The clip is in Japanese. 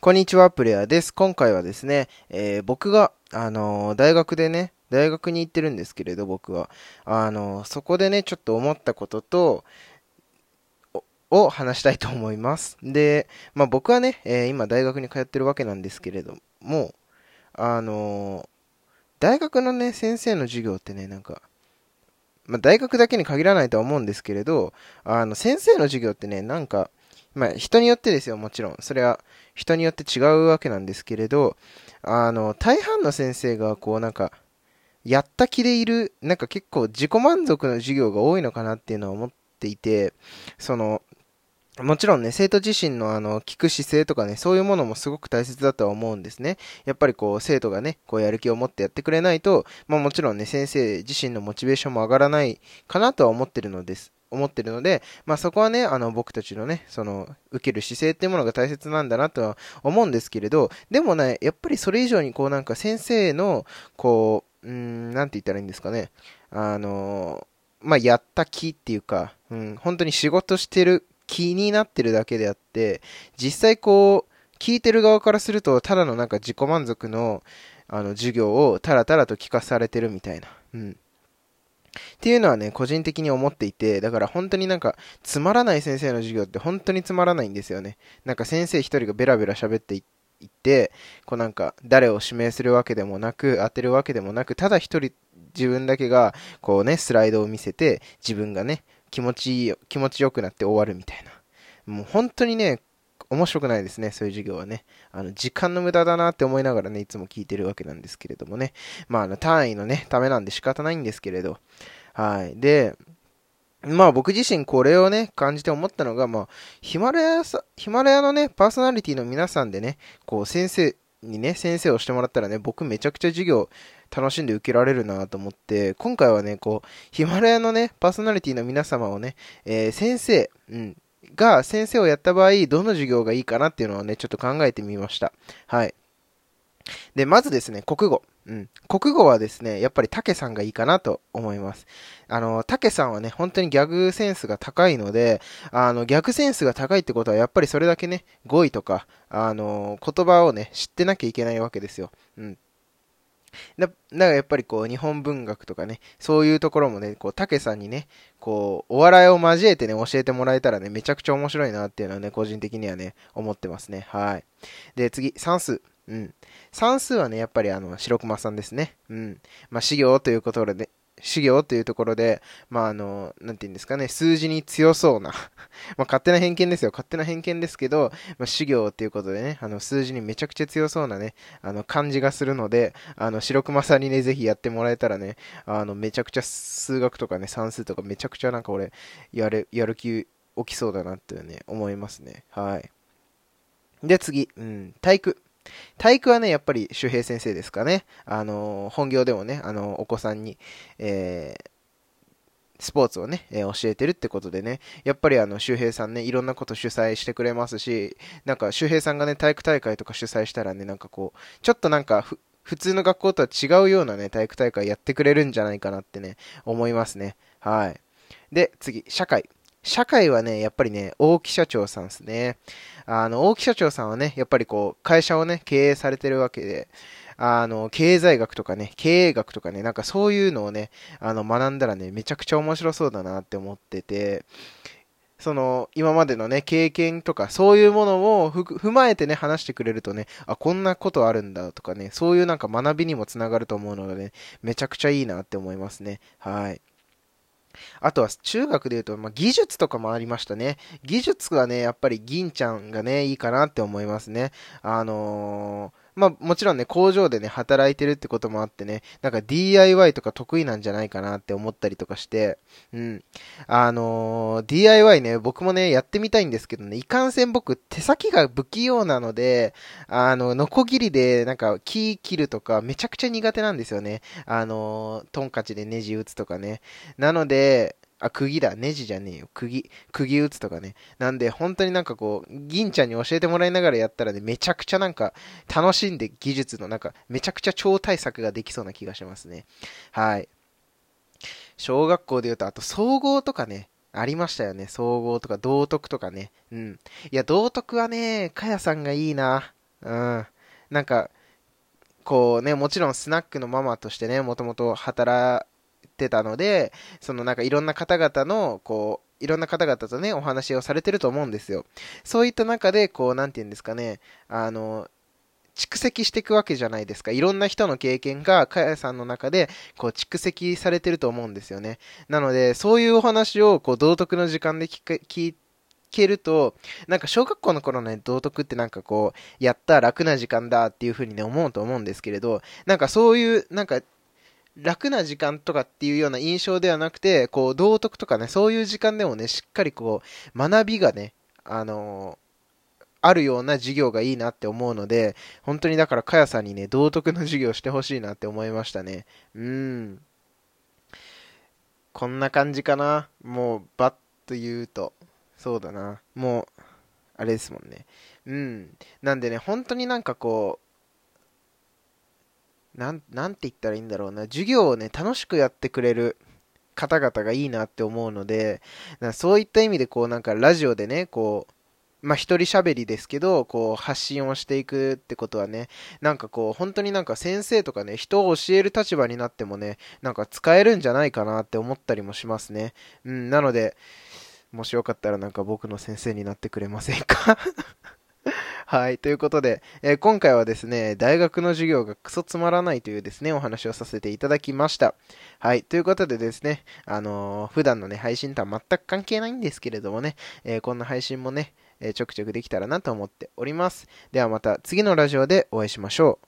こんにちは、プレイヤーです。今回はですね、えー僕が、あのー大学でね、大学に行ってるんですけれど、僕は。あのーそこでね、ちょっと思ったことと、を話したいと思います。で、まあ僕はね、え今大学に通ってるわけなんですけれども、あの大学のね、先生の授業ってね、なんか、まあ大学だけに限らないとは思うんですけれど、あの、先生の授業ってね、なんか、まあ人によってですよ、もちろん。それは人によって違うわけなんですけれど、あの、大半の先生がこうなんか、やった気でいる、なんか結構自己満足の授業が多いのかなっていうのは思っていて、その、もちろんね、生徒自身のあの、聞く姿勢とかね、そういうものもすごく大切だとは思うんですね。やっぱりこう、生徒がね、こうやる気を持ってやってくれないと、まあもちろんね、先生自身のモチベーションも上がらないかなとは思ってるのです。思ってるので、まあそこはね、あの僕たちのね、その、受ける姿勢っていうものが大切なんだなとは思うんですけれど、でもね、やっぱりそれ以上にこうなんか先生の、こう、うん、なんて言ったらいいんですかね、あの、まあやった気っていうか、うん、本当に仕事してる気になってるだけであって、実際こう、聞いてる側からすると、ただのなんか自己満足の、あの、授業をたらたらと聞かされてるみたいな。うん。っていうのはね、個人的に思っていて、だから本当になんか、つまらない先生の授業って本当につまらないんですよね。なんか先生一人がベラベラ喋っていって、こうなんか、誰を指名するわけでもなく、当てるわけでもなく、ただ一人自分だけが、こうね、スライドを見せて、自分がね、気持ちいい、気持ちよくなって終わるみたいな。もう本当にね、面白くないですね、そういう授業はね。あの、時間の無駄だなって思いながらね、いつも聞いてるわけなんですけれどもね。まあ、あの、単位のね、ためなんで仕方ないんですけれど。はい。で、まあ僕自身これをね、感じて思ったのが、まあ、ヒマラヤさ、ヒマラヤのね、パーソナリティの皆さんでね、こう先生にね、先生をしてもらったらね、僕めちゃくちゃ授業楽しんで受けられるなと思って、今回はね、こう、ヒマラヤのね、パーソナリティの皆様をね、えー先生、うん、が先生をやった場合、どの授業がいいかなっていうのをね、ちょっと考えてみました。はい。で、まずですね、国語。うん。国語はですね、やっぱり竹さんがいいかなと思います。あの、竹さんはね、本当にギャグセンスが高いので、あの、ギャグセンスが高いってことは、やっぱりそれだけね、語彙とか、あの、言葉をね、知ってなきゃいけないわけですよ。うん。だだからやっぱりこう、日本文学とかね、そういうところもね、こう、竹さんにね、こう、お笑いを交えてね、教えてもらえたらね、めちゃくちゃ面白いなっていうのはね、個人的にはね、思ってますね。はい。で、次、算数。うん。算数はね、やっぱりあの、白熊さんですね。うん。まあ、資料ということで、資料というところで、まあ、あの、なんて言うんですかね、数字に強そうな、ま、勝手な偏見ですよ。勝手な偏見ですけど、まあ、資料っていうことでね、あの、数字にめちゃくちゃ強そうなね、あの、感じがするので、あの、白熊さんにね、ぜひやってもらえたらね、あの、めちゃくちゃ数学とかね、算数とかめちゃくちゃなんか俺、やる、やる気起きそうだなってね、思いますね。はい。で、次、うん、体育。体育はね、やっぱり周平先生ですかね。あの、本業でもね、あの、お子さんに、えースポーツをね、えー教えてるってことでね、やっぱりあの、周平さんね、いろんなこと主催してくれますし、なんか周平さんがね、体育大会とか主催したらね、なんかこう、ちょっとなんか、普通の学校とは違うようなね、体育大会やってくれるんじゃないかなってね、思いますね。はい。で、次、社会。社会はね、やっぱりね、大木社長さんですね。あの、大木社長さんはね、やっぱりこう、会社をね、経営されてるわけで、あの、経済学とかね、経営学とかね、なんかそういうのをね、あの、学んだらね、めちゃくちゃ面白そうだなって思ってて、その、今までのね、経験とか、そういうものを踏まえてね、話してくれるとね、あ、こんなことあるんだとかね、そういうなんか学びにもつながると思うのでね、めちゃくちゃいいなって思いますね。はい。あとは中学で言うと、まあ、技術とかもありましたね。技術がね、やっぱり銀ちゃんがね、いいかなって思いますね。あのーまあもちろんね、工場でね、働いてるってこともあってね、なんか DIY とか得意なんじゃないかなって思ったりとかして、うん。あのー DIY ね、僕もね、やってみたいんですけどね、いかんせん僕、手先が不器用なので、あの、ノコギリで、なんか、木切るとか、めちゃくちゃ苦手なんですよね。あのートンカチでネジ打つとかね。なので、あ、釘だ。ネジじゃねえよ。釘。釘打つとかね。なんで、本当になんかこう、銀ちゃんに教えてもらいながらやったらね、めちゃくちゃなんか、楽しんで技術のなんか、めちゃくちゃ超対策ができそうな気がしますね。はい。小学校で言うと、あと総合とかね、ありましたよね。総合とか道徳とかね。うん。いや、道徳はね、かやさんがいいな。うん。なんか、こうね、もちろんスナックのママとしてね、もともと働いてたので、そのなんかいろんな方々の、こう、いろんな方々とね、お話をされてると思うんですよ。そういった中で、こう、なんて言うんですかね、あの、蓄積していくわけじゃないですか。いろんな人の経験が、かやさんの中で、こう、蓄積されてると思うんですよね。なので、そういうお話を、こう、道徳の時間で聞聞けると、なんか小学校の頃のね、道徳ってなんかこう、やった楽な時間だっていう風にね、思うと思うんですけれど、なんかそういう、なんか、楽な時間とかっていうような印象ではなくて、こう、道徳とかね、そういう時間でもね、しっかりこう、学びがね、あのーあるような授業がいいなって思うので、本当にだからかやさんにね、道徳の授業してほしいなって思いましたね。うん。こんな感じかな。もう、バッと言うと。そうだな。もう、あれですもんね。うん。なんでね、本当になんかこう、なん、なんて言ったらいいんだろうな。授業をね、楽しくやってくれる方々がいいなって思うので、そういった意味でこうなんかラジオでね、こう、まあ、一人喋りですけど、こう、発信をしていくってことはね、なんかこう、本当になんか先生とかね、人を教える立場になってもね、なんか使えるんじゃないかなって思ったりもしますね。うん、なので、もしよかったらなんか僕の先生になってくれませんか？はい。ということで、えー、今回はですね、大学の授業がクソつまらないというですね、お話をさせていただきました。はい。ということでですね、あのー、普段のね、配信とは全く関係ないんですけれどもね、えー、こんな配信もね、えちょくちょくできたらなと思っております。ではまた次のラジオでお会いしましょう。